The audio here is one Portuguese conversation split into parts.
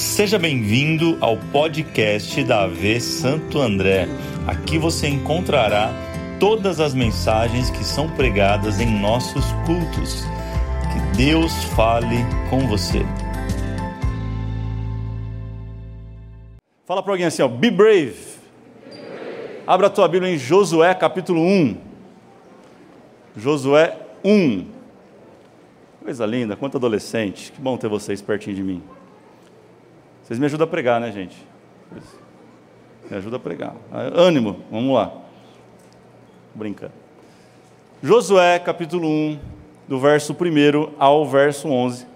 Seja bem-vindo ao podcast da AV Santo André. Aqui você encontrará todas as mensagens que são pregadas em nossos cultos. Que Deus fale com você. Fala para alguém assim, ó, be brave. Abra a tua Bíblia em Josué capítulo 1. Josué 1. Coisa linda, quanto adolescente. Que bom ter vocês pertinho de mim. Vocês me ajudam a pregar, né, gente? Me ajuda a pregar. Ânimo, vamos lá. Brincando. Josué, capítulo 1, do verso 1 ao verso 11.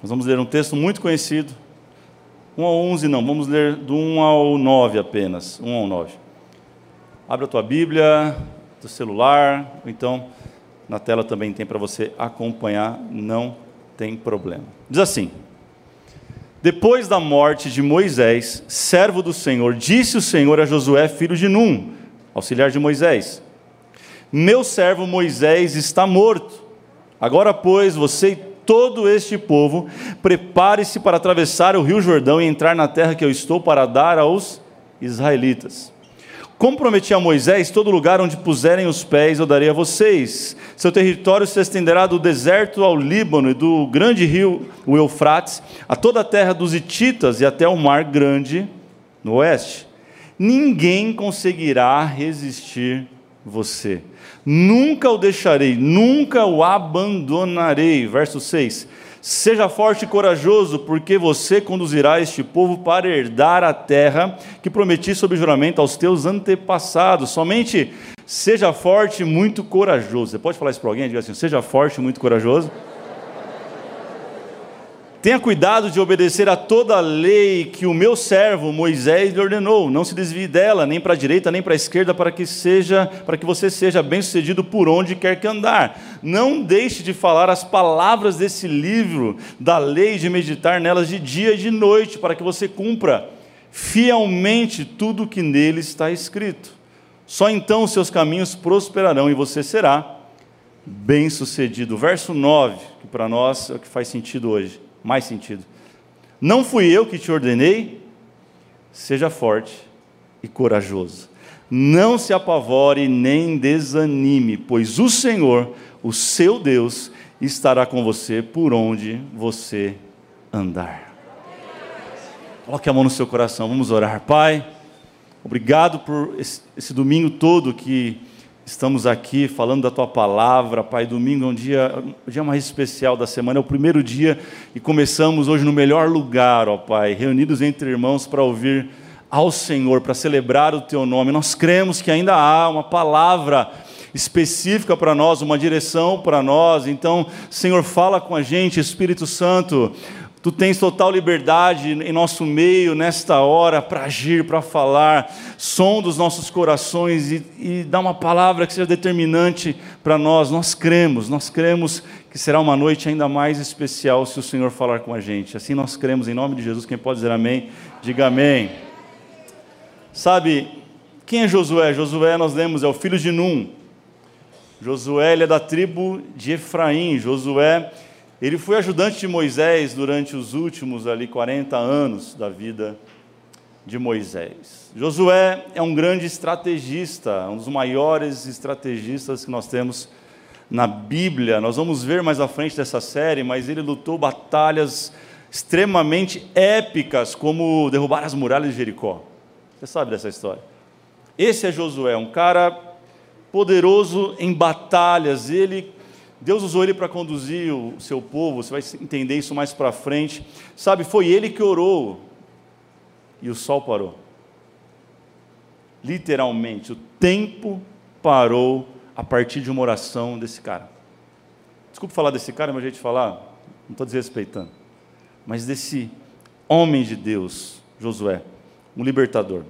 Nós vamos ler um texto muito conhecido. 1 ao 11 não, vamos ler do 1 ao 9 apenas. 1 ao 9. Abra a tua Bíblia, do celular, ou então na tela também tem para você acompanhar, não tem problema. Diz assim: depois da morte de Moisés, servo do Senhor, disse o Senhor a Josué, filho de Num, auxiliar de Moisés: Meu servo Moisés está morto. Agora, pois, você e todo este povo, prepare-se para atravessar o rio Jordão e entrar na terra que eu estou para dar aos israelitas. Como prometi a Moisés, todo lugar onde puserem os pés eu darei a vocês. Seu território se estenderá do deserto ao Líbano e do grande rio, o Eufrates, a toda a terra dos Hititas e até o mar grande no oeste. Ninguém conseguirá resistir você. Nunca o deixarei, nunca o abandonarei. Verso 6 Seja forte e corajoso, porque você conduzirá este povo para herdar a terra que prometi sob juramento aos teus antepassados. Somente seja forte e muito corajoso. Você pode falar isso para alguém? Diga assim: seja forte e muito corajoso. Tenha cuidado de obedecer a toda a lei que o meu servo Moisés lhe ordenou. Não se desvie dela, nem para a direita, nem para a esquerda, para que seja, para que você seja bem-sucedido por onde quer que andar. Não deixe de falar as palavras desse livro da lei, de meditar nelas de dia e de noite, para que você cumpra fielmente tudo o que nele está escrito. Só então seus caminhos prosperarão e você será bem-sucedido. Verso 9, que para nós é o que faz sentido hoje mais sentido. Não fui eu que te ordenei? Seja forte e corajoso. Não se apavore nem desanime, pois o Senhor, o seu Deus, estará com você por onde você andar. Coloque a mão no seu coração, vamos orar. Pai, obrigado por esse, esse domingo todo que Estamos aqui falando da tua palavra, Pai. Domingo é um dia, um dia mais especial da semana, é o primeiro dia e começamos hoje no melhor lugar, ó Pai, reunidos entre irmãos para ouvir ao Senhor, para celebrar o teu nome. Nós cremos que ainda há uma palavra específica para nós, uma direção para nós. Então, Senhor, fala com a gente, Espírito Santo. Tu tens total liberdade em nosso meio, nesta hora, para agir, para falar, som dos nossos corações e, e dar uma palavra que seja determinante para nós. Nós cremos, nós cremos que será uma noite ainda mais especial se o Senhor falar com a gente. Assim nós cremos, em nome de Jesus. Quem pode dizer amém, diga amém. Sabe, quem é Josué? Josué, nós lemos, é o filho de Num. Josué, ele é da tribo de Efraim. Josué ele foi ajudante de Moisés durante os últimos ali 40 anos da vida de Moisés. Josué é um grande estrategista, um dos maiores estrategistas que nós temos na Bíblia. Nós vamos ver mais à frente dessa série, mas ele lutou batalhas extremamente épicas, como derrubar as muralhas de Jericó. Você sabe dessa história. Esse é Josué, um cara poderoso em batalhas. Ele Deus usou ele para conduzir o seu povo, você vai entender isso mais para frente. Sabe, foi ele que orou e o sol parou. Literalmente, o tempo parou a partir de uma oração desse cara. Desculpe falar desse cara, meu jeito de falar, não estou desrespeitando. Mas desse homem de Deus, Josué, um libertador.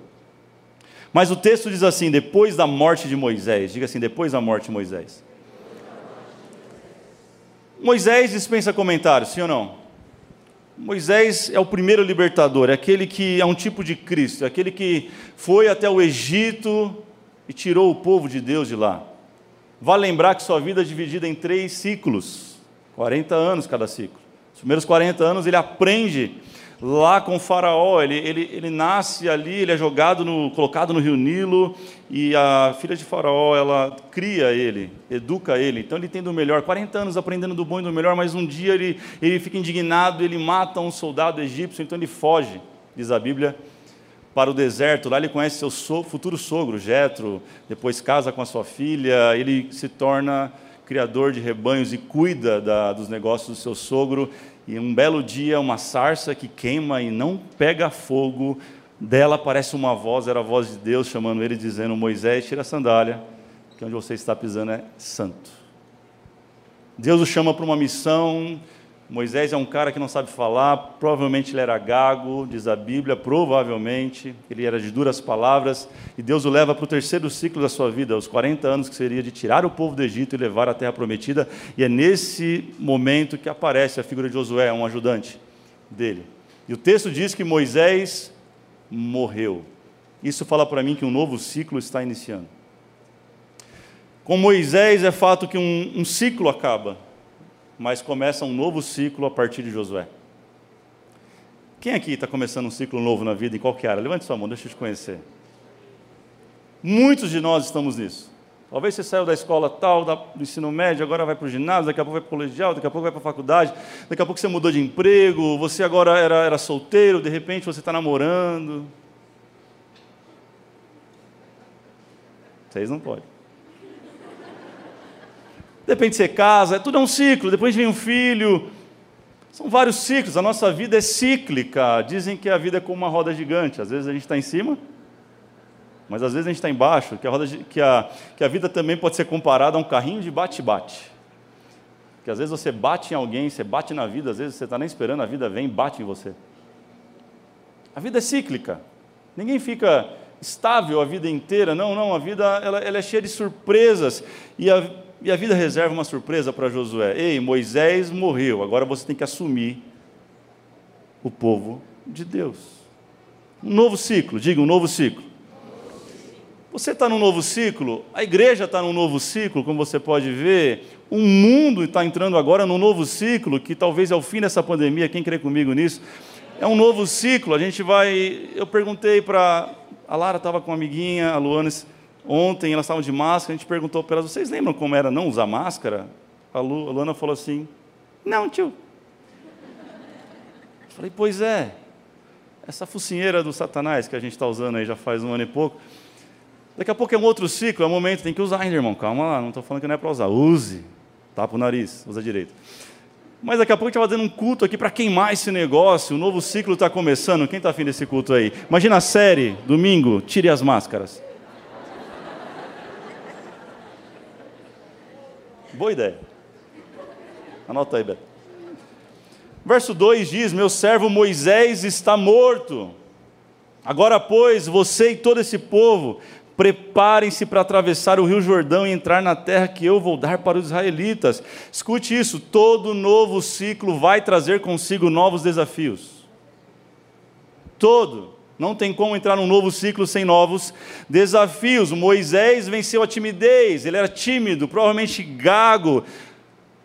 Mas o texto diz assim: depois da morte de Moisés, diga assim, depois da morte de Moisés. Moisés dispensa comentários, sim ou não? Moisés é o primeiro libertador, é aquele que é um tipo de Cristo, é aquele que foi até o Egito e tirou o povo de Deus de lá. Vale lembrar que sua vida é dividida em três ciclos, 40 anos cada ciclo. Os primeiros 40 anos ele aprende lá com faraó, ele, ele, ele nasce ali, ele é jogado, no, colocado no rio Nilo, e a filha de faraó, ela cria ele, educa ele, então ele tem do melhor, 40 anos aprendendo do bom e do melhor, mas um dia ele, ele fica indignado, ele mata um soldado egípcio, então ele foge, diz a Bíblia, para o deserto, lá ele conhece seu so, futuro sogro, Jetro, depois casa com a sua filha, ele se torna criador de rebanhos e cuida da, dos negócios do seu sogro, e um belo dia, uma sarça que queima e não pega fogo, dela aparece uma voz, era a voz de Deus chamando ele, dizendo: Moisés, tira a sandália, que onde você está pisando é santo. Deus o chama para uma missão, Moisés é um cara que não sabe falar, provavelmente ele era gago, diz a Bíblia, provavelmente, ele era de duras palavras, e Deus o leva para o terceiro ciclo da sua vida, os 40 anos que seria de tirar o povo do Egito e levar à terra prometida, e é nesse momento que aparece a figura de Josué, um ajudante dele. E o texto diz que Moisés morreu. Isso fala para mim que um novo ciclo está iniciando. Com Moisés é fato que um, um ciclo acaba, mas começa um novo ciclo a partir de Josué. Quem aqui está começando um ciclo novo na vida, em qualquer área? Levante sua mão, deixa eu te conhecer. Muitos de nós estamos nisso. Talvez você saiu da escola tal, do ensino médio, agora vai para o ginásio, daqui a pouco vai para o colegial, daqui a pouco vai para a faculdade, daqui a pouco você mudou de emprego, você agora era, era solteiro, de repente você está namorando. Vocês não podem. De repente você casa, tudo é um ciclo, depois vem um filho. São vários ciclos, a nossa vida é cíclica. Dizem que a vida é como uma roda gigante. Às vezes a gente está em cima, mas às vezes a gente está embaixo. Que a, roda, que, a, que a vida também pode ser comparada a um carrinho de bate-bate. Que às vezes você bate em alguém, você bate na vida, às vezes você está nem esperando, a vida vem e bate em você. A vida é cíclica. Ninguém fica estável a vida inteira. Não, não, a vida ela, ela é cheia de surpresas. E a, e a vida reserva uma surpresa para Josué. Ei, Moisés morreu, agora você tem que assumir o povo de Deus. Um novo ciclo, diga um novo ciclo. Você está num novo ciclo, a igreja está num novo ciclo, como você pode ver, o mundo está entrando agora num novo ciclo, que talvez é o fim dessa pandemia, quem crê comigo nisso? É um novo ciclo, a gente vai. Eu perguntei para. A Lara estava com uma amiguinha, a Luanes, Ontem elas estavam de máscara, a gente perguntou para elas: vocês lembram como era não usar máscara? A, Lu, a Luana falou assim: não, tio. Eu falei: pois é, essa focinheira do Satanás que a gente está usando aí já faz um ano e pouco. Daqui a pouco é um outro ciclo, é um momento, tem que usar ainda, irmão. Calma lá, não estou falando que não é para usar. Use, tapa o nariz, usa direito. Mas daqui a pouco a gente vai fazendo um culto aqui para queimar esse negócio. O novo ciclo está começando. Quem está afim desse culto aí? Imagina a série, domingo, tire as máscaras. Boa ideia. Anota aí, Beto. Verso 2 diz: Meu servo Moisés está morto. Agora, pois, você e todo esse povo, preparem-se para atravessar o rio Jordão e entrar na terra que eu vou dar para os israelitas. Escute isso: todo novo ciclo vai trazer consigo novos desafios. Todo. Não tem como entrar num novo ciclo sem novos desafios. Moisés venceu a timidez, ele era tímido, provavelmente gago.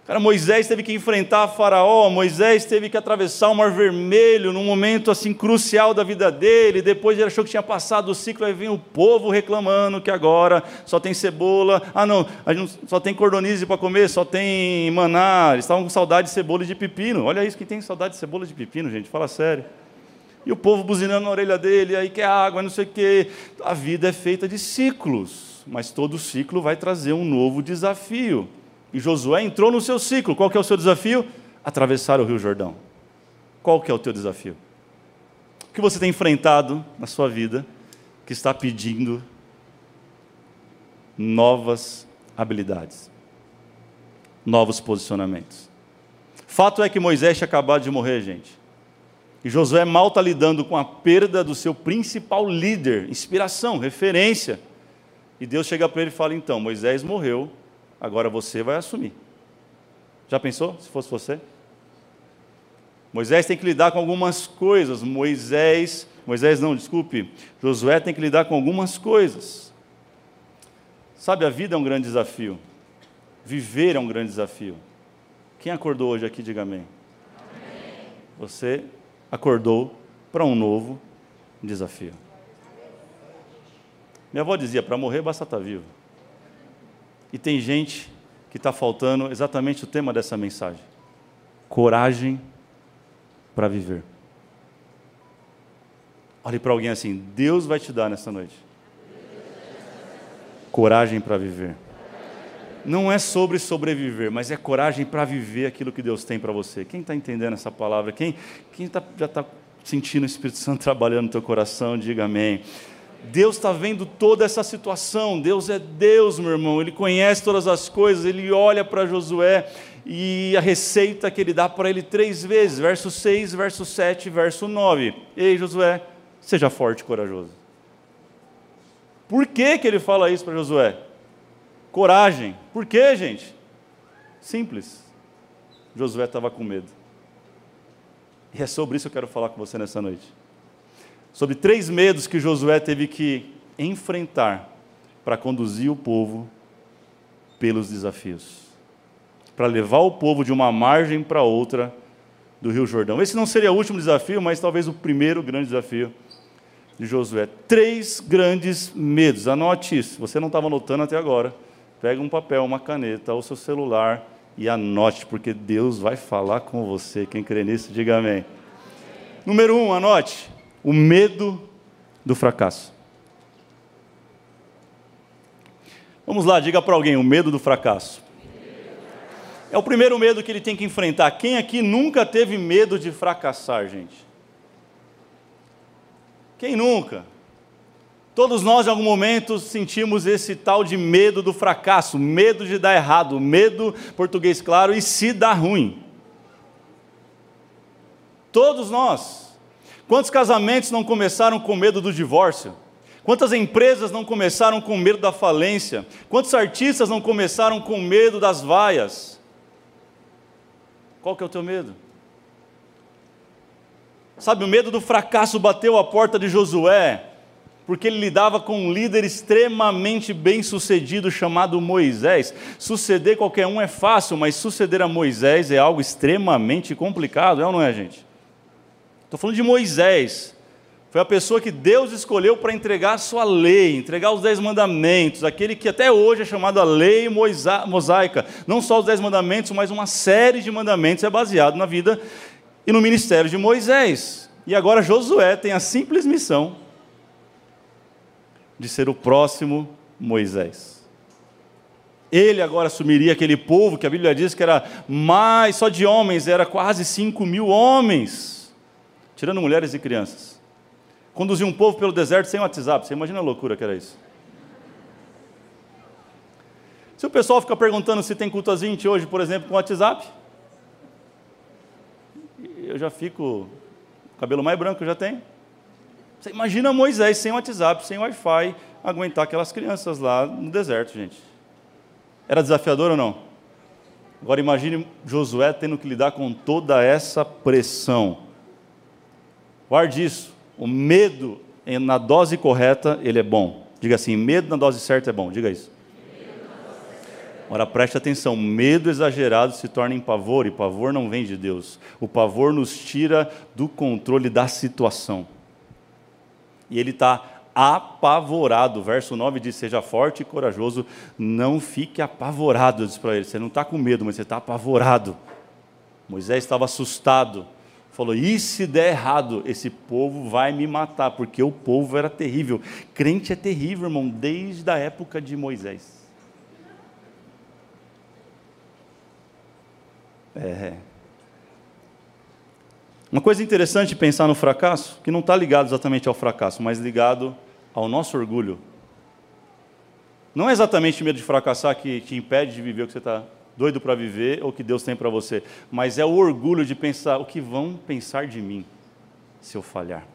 Cara, Moisés teve que enfrentar Faraó, Moisés teve que atravessar o Mar Vermelho num momento assim crucial da vida dele. Depois ele achou que tinha passado o ciclo, aí vem o povo reclamando que agora só tem cebola. Ah, não, só tem cordonize para comer, só tem maná. Eles estavam com saudade de cebola e de pepino. Olha isso, quem tem saudade de cebola e de pepino, gente? Fala sério. E o povo buzinando na orelha dele, aí quer água, não sei o quê. A vida é feita de ciclos, mas todo ciclo vai trazer um novo desafio. E Josué entrou no seu ciclo. Qual que é o seu desafio? Atravessar o Rio Jordão. Qual que é o teu desafio? O que você tem enfrentado na sua vida que está pedindo novas habilidades, novos posicionamentos? Fato é que Moisés tinha acabado de morrer, gente. E Josué mal está lidando com a perda do seu principal líder, inspiração, referência. E Deus chega para ele e fala: então, Moisés morreu, agora você vai assumir. Já pensou se fosse você? Moisés tem que lidar com algumas coisas. Moisés, Moisés não, desculpe, Josué tem que lidar com algumas coisas. Sabe, a vida é um grande desafio. Viver é um grande desafio. Quem acordou hoje aqui, diga amém. Você acordou para um novo desafio. Minha avó dizia: para morrer basta estar tá vivo. E tem gente que está faltando exatamente o tema dessa mensagem: coragem para viver. Olhe para alguém assim: Deus vai te dar nessa noite coragem para viver. Não é sobre sobreviver, mas é coragem para viver aquilo que Deus tem para você. Quem está entendendo essa palavra? Quem, quem tá, já está sentindo o Espírito Santo trabalhando no teu coração, diga amém. Deus está vendo toda essa situação. Deus é Deus, meu irmão. Ele conhece todas as coisas. Ele olha para Josué e a receita que ele dá para ele três vezes: verso 6, verso 7, verso 9. Ei, Josué, seja forte e corajoso. Por que, que ele fala isso para Josué? Coragem. Por quê, gente? Simples. Josué estava com medo. E é sobre isso que eu quero falar com você nessa noite sobre três medos que Josué teve que enfrentar para conduzir o povo pelos desafios, para levar o povo de uma margem para outra do Rio Jordão. Esse não seria o último desafio, mas talvez o primeiro grande desafio de Josué. Três grandes medos. Anote isso. Você não estava anotando até agora. Pega um papel, uma caneta ou seu celular e anote, porque Deus vai falar com você. Quem crê nisso, diga amém. Número um, anote o medo do fracasso. Vamos lá, diga para alguém: o medo do fracasso. É o primeiro medo que ele tem que enfrentar. Quem aqui nunca teve medo de fracassar, gente? Quem nunca? Todos nós, em algum momento, sentimos esse tal de medo do fracasso, medo de dar errado, medo, português claro, e se dar ruim. Todos nós. Quantos casamentos não começaram com medo do divórcio? Quantas empresas não começaram com medo da falência? Quantos artistas não começaram com medo das vaias? Qual que é o teu medo? Sabe, o medo do fracasso bateu a porta de Josué, porque ele lidava com um líder extremamente bem sucedido chamado Moisés. Suceder qualquer um é fácil, mas suceder a Moisés é algo extremamente complicado, é ou não é, gente? Estou falando de Moisés. Foi a pessoa que Deus escolheu para entregar a sua lei, entregar os dez mandamentos, aquele que até hoje é chamado a lei mosaica. Não só os dez mandamentos, mas uma série de mandamentos é baseado na vida e no ministério de Moisés. E agora Josué tem a simples missão de ser o próximo Moisés. Ele agora assumiria aquele povo que a Bíblia diz que era mais, só de homens, era quase 5 mil homens tirando mulheres e crianças. Conduzir um povo pelo deserto sem WhatsApp, você imagina a loucura que era isso. Se o pessoal fica perguntando se tem culto às 20 hoje, por exemplo, com WhatsApp, eu já fico, o cabelo mais branco eu já tenho. Você imagina Moisés sem WhatsApp, sem Wi-Fi, aguentar aquelas crianças lá no deserto, gente. Era desafiador ou não? Agora imagine Josué tendo que lidar com toda essa pressão. Guarde isso. O medo na dose correta, ele é bom. Diga assim, medo na dose certa é bom. Diga isso. Ora, preste atenção: medo exagerado se torna em pavor, e pavor não vem de Deus. O pavor nos tira do controle da situação. E ele está apavorado. Verso 9 diz: Seja forte e corajoso, não fique apavorado. Diz para ele: Você não está com medo, mas você está apavorado. Moisés estava assustado falou: e se der errado, esse povo vai me matar, porque o povo era terrível. Crente é terrível, irmão, desde a época de Moisés. É. Uma coisa interessante pensar no fracasso, que não está ligado exatamente ao fracasso, mas ligado ao nosso orgulho. Não é exatamente medo de fracassar que te impede de viver o que você está doido para viver ou que Deus tem para você, mas é o orgulho de pensar o que vão pensar de mim se eu falhar.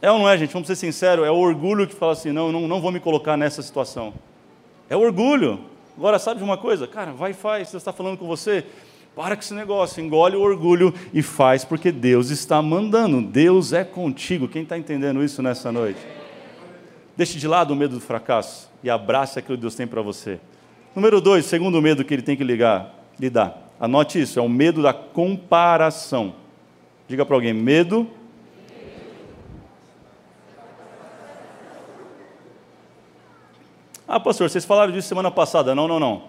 É ou não é, gente? Vamos ser sinceros, é o orgulho que fala assim: não, não, não vou me colocar nessa situação. É o orgulho. Agora, sabe de uma coisa? Cara, vai e faz. Você está falando com você, para com esse negócio, engole o orgulho e faz, porque Deus está mandando. Deus é contigo. Quem está entendendo isso nessa noite? Deixe de lado o medo do fracasso e abrace aquilo que Deus tem para você. Número dois, segundo medo que ele tem que ligar, lidar, Anote isso, é o medo da comparação. Diga para alguém: medo. Ah, pastor, vocês falaram disso semana passada. Não, não, não.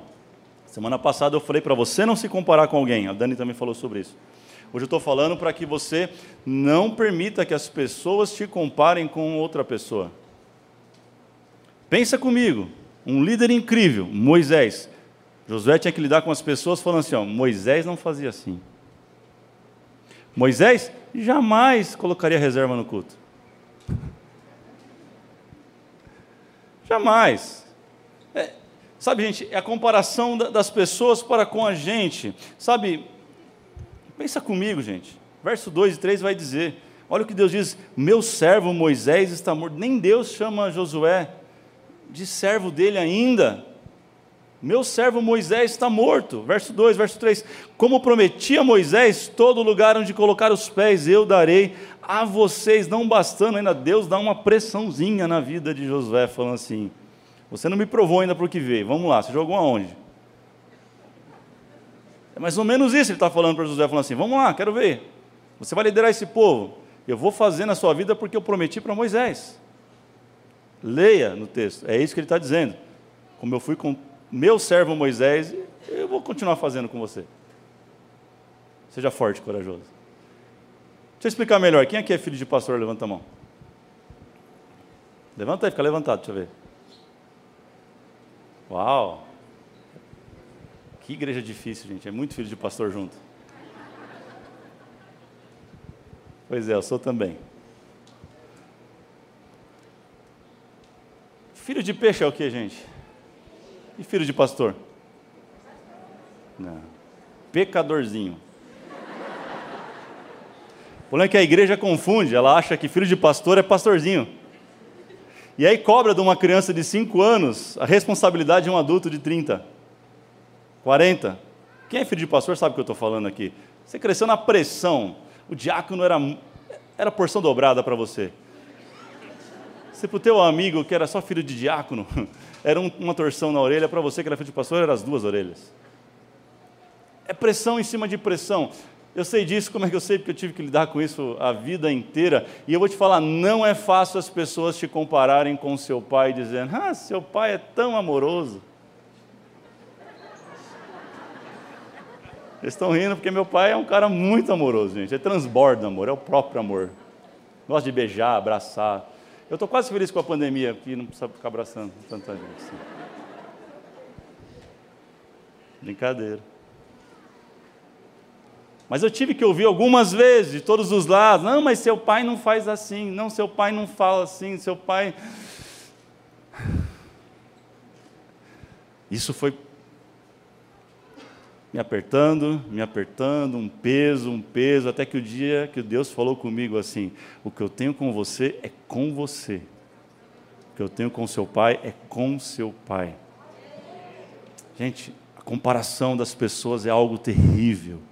Semana passada eu falei para você não se comparar com alguém. A Dani também falou sobre isso. Hoje eu estou falando para que você não permita que as pessoas te comparem com outra pessoa. Pensa comigo, um líder incrível, Moisés. Josué tinha que lidar com as pessoas falando assim: ó, Moisés não fazia assim. Moisés jamais colocaria reserva no culto. Jamais. Sabe, gente, é a comparação das pessoas para com a gente. Sabe, pensa comigo, gente. Verso 2 e 3 vai dizer: olha o que Deus diz: Meu servo Moisés está morto. Nem Deus chama Josué de servo dele ainda. Meu servo Moisés está morto. Verso 2, verso 3. Como prometi a Moisés, todo lugar onde colocar os pés eu darei a vocês. Não bastando ainda, Deus dá uma pressãozinha na vida de Josué, falando assim: Você não me provou ainda para o que veio. Vamos lá, você jogou aonde? É mais ou menos isso ele está falando para Josué, falando assim: Vamos lá, quero ver. Você vai liderar esse povo. Eu vou fazer na sua vida porque eu prometi para Moisés. Leia no texto, é isso que ele está dizendo. Como eu fui com meu servo Moisés, eu vou continuar fazendo com você. Seja forte e corajoso. Deixa eu explicar melhor. Quem aqui é filho de pastor? Levanta a mão. Levanta aí, fica levantado, deixa eu ver. Uau! Que igreja difícil, gente. É muito filho de pastor junto. Pois é, eu sou também. Filho de peixe é o que, gente? E filho de pastor? Não. Pecadorzinho. O problema é que a igreja confunde, ela acha que filho de pastor é pastorzinho. E aí cobra de uma criança de 5 anos a responsabilidade de um adulto de 30, 40. Quem é filho de pastor sabe o que eu estou falando aqui. Você cresceu na pressão. O diácono era, era porção dobrada para você. Se para o teu amigo que era só filho de diácono, era um, uma torção na orelha, para você que era filho de pastor, eram as duas orelhas. É pressão em cima de pressão. Eu sei disso, como é que eu sei? Porque eu tive que lidar com isso a vida inteira. E eu vou te falar, não é fácil as pessoas te compararem com seu pai, dizendo, ah, seu pai é tão amoroso. Eles estão rindo porque meu pai é um cara muito amoroso, gente. Ele transborda amor, é o próprio amor. Gosta de beijar, abraçar. Eu estou quase feliz com a pandemia, porque não precisa ficar abraçando tanta gente. Assim. Brincadeira. Mas eu tive que ouvir algumas vezes, de todos os lados: não, mas seu pai não faz assim, não, seu pai não fala assim, seu pai. Isso foi me apertando, me apertando, um peso, um peso, até que o dia que Deus falou comigo assim: o que eu tenho com você é com você, o que eu tenho com seu pai é com seu pai. Gente, a comparação das pessoas é algo terrível.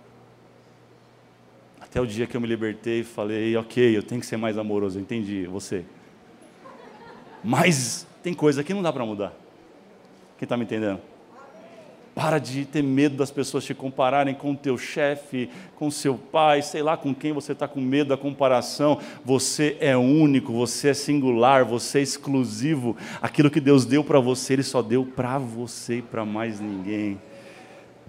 Até o dia que eu me libertei e falei: ok, eu tenho que ser mais amoroso, entendi, você. Mas tem coisa que não dá para mudar. Quem está me entendendo? Para de ter medo das pessoas te compararem com o teu chefe, com seu pai, sei lá com quem você está com medo da comparação. Você é único, você é singular, você é exclusivo. Aquilo que Deus deu para você, Ele só deu para você e para mais ninguém.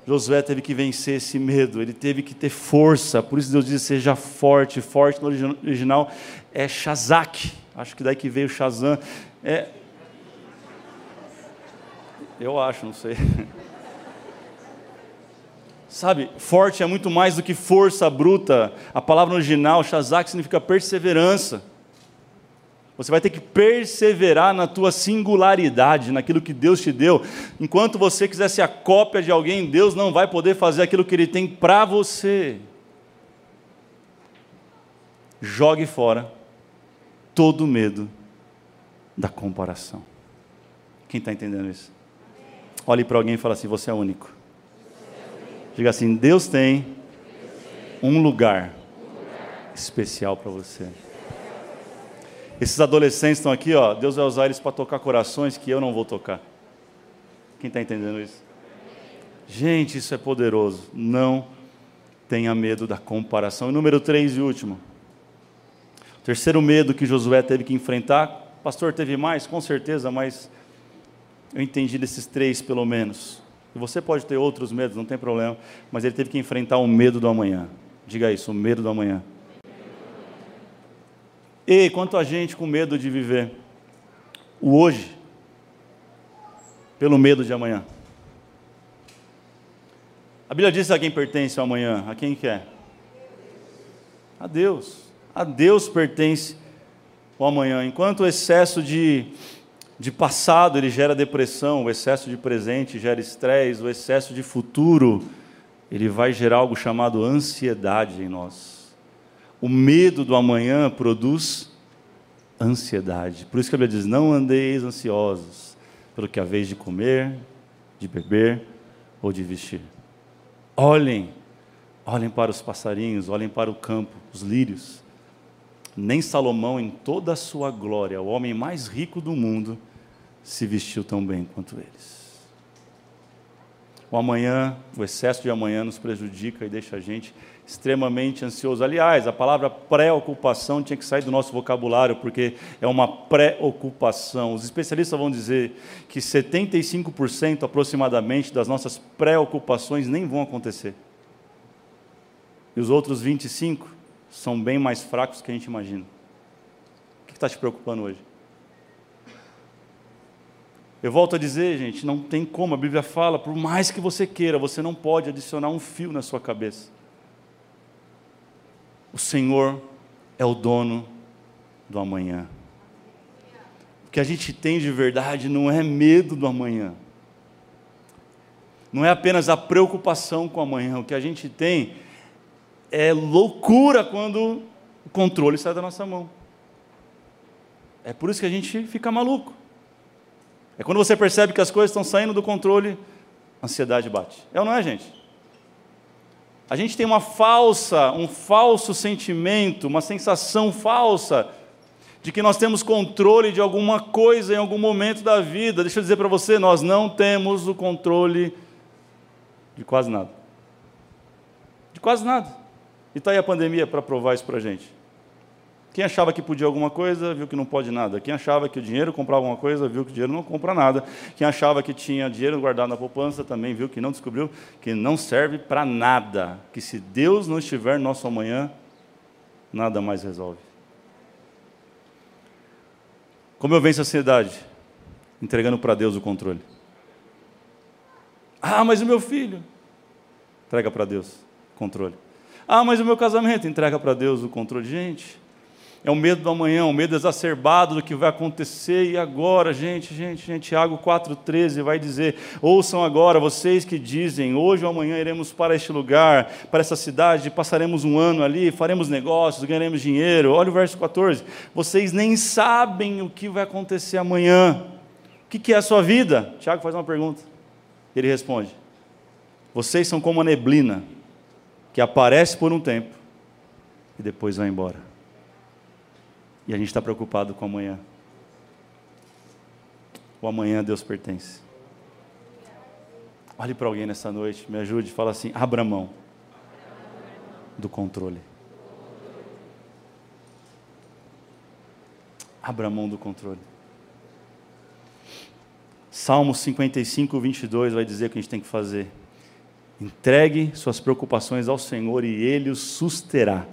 Josué teve que vencer esse medo, ele teve que ter força, por isso Deus diz: seja forte. Forte no original é Shazak, acho que daí que veio Shazam. É... Eu acho, não sei. Sabe, forte é muito mais do que força bruta. A palavra original, shazak, significa perseverança. Você vai ter que perseverar na tua singularidade, naquilo que Deus te deu. Enquanto você quiser ser a cópia de alguém, Deus não vai poder fazer aquilo que Ele tem para você. Jogue fora todo medo da comparação. Quem está entendendo isso? Olhe para alguém e fala assim: você é único. Diga assim: Deus tem um lugar especial para você. Esses adolescentes estão aqui, ó. Deus vai usar eles para tocar corações que eu não vou tocar. Quem está entendendo isso? Gente, isso é poderoso. Não tenha medo da comparação. E número três e último. O terceiro medo que Josué teve que enfrentar. Pastor, teve mais? Com certeza, mas eu entendi desses três pelo menos. E você pode ter outros medos, não tem problema. Mas ele teve que enfrentar o medo do amanhã. Diga isso, o medo do amanhã. E quanto a gente com medo de viver o hoje, pelo medo de amanhã. A Bíblia diz a quem pertence o amanhã, a quem quer? A Deus. A Deus pertence o amanhã. Enquanto o excesso de, de passado ele gera depressão, o excesso de presente gera estresse, o excesso de futuro ele vai gerar algo chamado ansiedade em nós. O medo do amanhã produz ansiedade. Por isso que a Bíblia diz: não andeis ansiosos pelo que a vez de comer, de beber ou de vestir. Olhem, olhem para os passarinhos, olhem para o campo, os lírios. Nem Salomão, em toda a sua glória, o homem mais rico do mundo, se vestiu tão bem quanto eles. O amanhã, o excesso de amanhã nos prejudica e deixa a gente extremamente ansioso. Aliás, a palavra preocupação tinha que sair do nosso vocabulário, porque é uma preocupação. Os especialistas vão dizer que 75% aproximadamente das nossas preocupações nem vão acontecer. E os outros 25% são bem mais fracos que a gente imagina. O que está te preocupando hoje? Eu volto a dizer, gente, não tem como, a Bíblia fala, por mais que você queira, você não pode adicionar um fio na sua cabeça. O Senhor é o dono do amanhã. O que a gente tem de verdade não é medo do amanhã. Não é apenas a preocupação com o amanhã. O que a gente tem é loucura quando o controle sai da nossa mão. É por isso que a gente fica maluco. É quando você percebe que as coisas estão saindo do controle, a ansiedade bate. É ou não é, gente? A gente tem uma falsa, um falso sentimento, uma sensação falsa de que nós temos controle de alguma coisa em algum momento da vida. Deixa eu dizer para você, nós não temos o controle de quase nada. De quase nada. E está aí a pandemia para provar isso para a gente. Quem achava que podia alguma coisa, viu que não pode nada. Quem achava que o dinheiro comprava alguma coisa, viu que o dinheiro não compra nada. Quem achava que tinha dinheiro guardado na poupança, também viu que não descobriu que não serve para nada. Que se Deus não estiver no nosso amanhã, nada mais resolve. Como eu venço a ansiedade? Entregando para Deus o controle. Ah, mas o meu filho? Entrega para Deus o controle. Ah, mas o meu casamento? Entrega para Deus o controle. Gente, é o medo do amanhã, o medo exacerbado do que vai acontecer. E agora, gente, gente, gente, Tiago 4,13 vai dizer: Ouçam agora, vocês que dizem, hoje ou amanhã iremos para este lugar, para essa cidade, passaremos um ano ali, faremos negócios, ganharemos dinheiro. Olha o verso 14: Vocês nem sabem o que vai acontecer amanhã. O que é a sua vida? Tiago faz uma pergunta. Ele responde: Vocês são como a neblina, que aparece por um tempo e depois vai embora. E a gente está preocupado com amanhã. O amanhã a Deus pertence. Olhe para alguém nessa noite, me ajude, fala assim: abra mão do controle. Abra mão do controle. Salmo 55, 22 vai dizer o que a gente tem que fazer. Entregue suas preocupações ao Senhor e Ele os susterá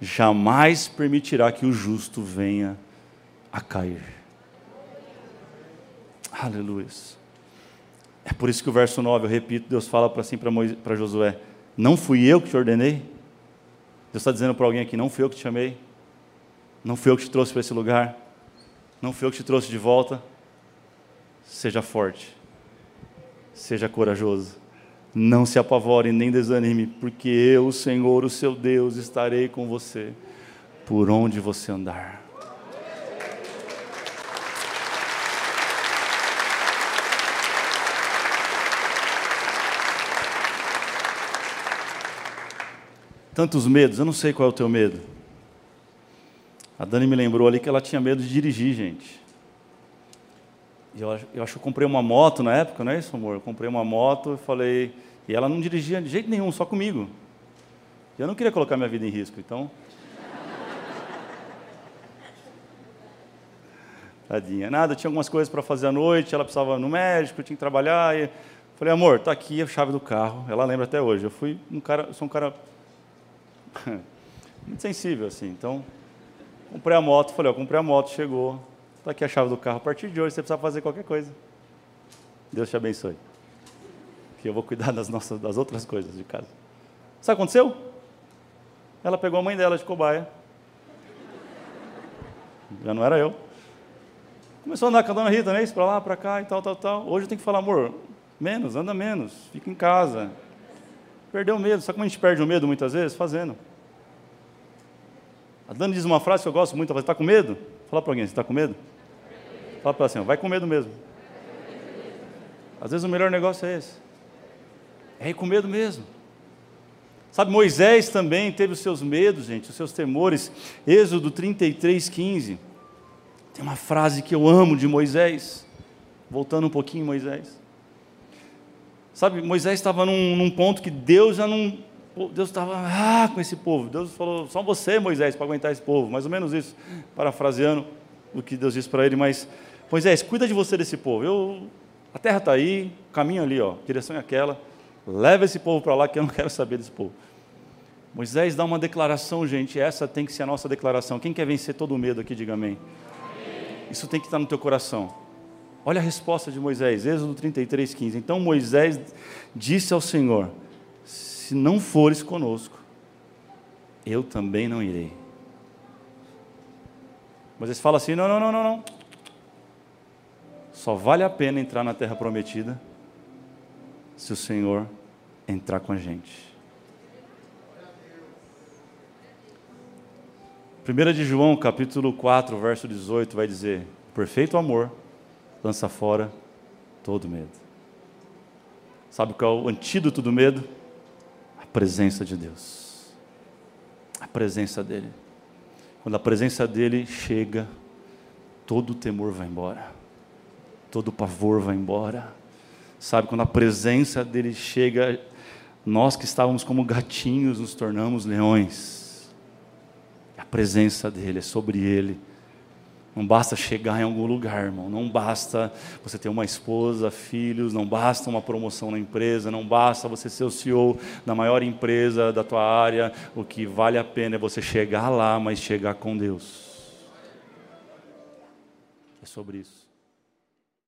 jamais permitirá que o justo venha a cair. Aleluia. É por isso que o verso 9, eu repito, Deus fala para assim para Josué: Não fui eu que te ordenei? Deus está dizendo para alguém aqui: Não fui eu que te chamei? Não fui eu que te trouxe para esse lugar? Não fui eu que te trouxe de volta? Seja forte, seja corajoso, não se apavore nem desanime, porque eu, o Senhor, o seu Deus, estarei com você por onde você andar. Tantos medos, eu não sei qual é o teu medo. A Dani me lembrou ali que ela tinha medo de dirigir, gente. Eu, eu acho que eu comprei uma moto na época, não é isso, amor? Eu comprei uma moto e falei. E ela não dirigia de jeito nenhum, só comigo. E eu não queria colocar minha vida em risco, então. Tadinha. Nada, tinha algumas coisas para fazer à noite, ela precisava no médico, tinha que trabalhar. E... Falei, amor, tá aqui a chave do carro. Ela lembra até hoje. Eu fui um cara, sou um cara muito sensível, assim. Então, comprei a moto, falei, ó, comprei a moto, chegou. Está aqui a chave do carro. A partir de hoje você precisa fazer qualquer coisa. Deus te abençoe. Que eu vou cuidar das, nossas, das outras coisas de casa. Sabe o que aconteceu? Ela pegou a mãe dela de cobaia. Já não era eu. Começou a andar com a dona Rita, né? Para lá, para cá e tal, tal, tal. Hoje eu tenho que falar, amor, menos, anda menos, fica em casa. Perdeu o medo. Sabe como a gente perde o medo muitas vezes? Fazendo. A Dani diz uma frase que eu gosto muito, ela está com medo? Fala para alguém, você está com medo? Fala para assim, vai com medo mesmo. Às vezes o melhor negócio é esse. É ir com medo mesmo. Sabe, Moisés também teve os seus medos, gente, os seus temores. Êxodo 33, 15. Tem uma frase que eu amo de Moisés. Voltando um pouquinho, Moisés. Sabe, Moisés estava num, num ponto que Deus já não. Deus estava ah, com esse povo. Deus falou: só você, Moisés, para aguentar esse povo. Mais ou menos isso, parafraseando o que Deus disse para ele. Mas, Moisés, cuida de você desse povo. Eu, a terra está aí, caminho ali, ó, direção é aquela. Leva esse povo para lá que eu não quero saber desse povo. Moisés dá uma declaração, gente. Essa tem que ser a nossa declaração. Quem quer vencer todo o medo aqui, diga amém. Isso tem que estar no teu coração. Olha a resposta de Moisés, Êxodo 33, 15. Então Moisés disse ao Senhor: Se não fores conosco, eu também não irei. Moisés fala assim: Não, não, não, não, não. Só vale a pena entrar na terra prometida se o Senhor entrar com a gente. 1 de João, capítulo 4, verso 18, vai dizer: Perfeito amor lança fora todo medo. Sabe qual é o antídoto do medo? Presença de Deus. A presença dEle. Quando a presença dEle chega, todo o temor vai embora, todo o pavor vai embora. Sabe, quando a presença dEle chega, nós que estávamos como gatinhos nos tornamos leões. A presença dEle é sobre Ele não basta chegar em algum lugar, irmão. Não basta você ter uma esposa, filhos, não basta uma promoção na empresa, não basta você ser o CEO da maior empresa da tua área. O que vale a pena é você chegar lá, mas chegar com Deus. É sobre isso.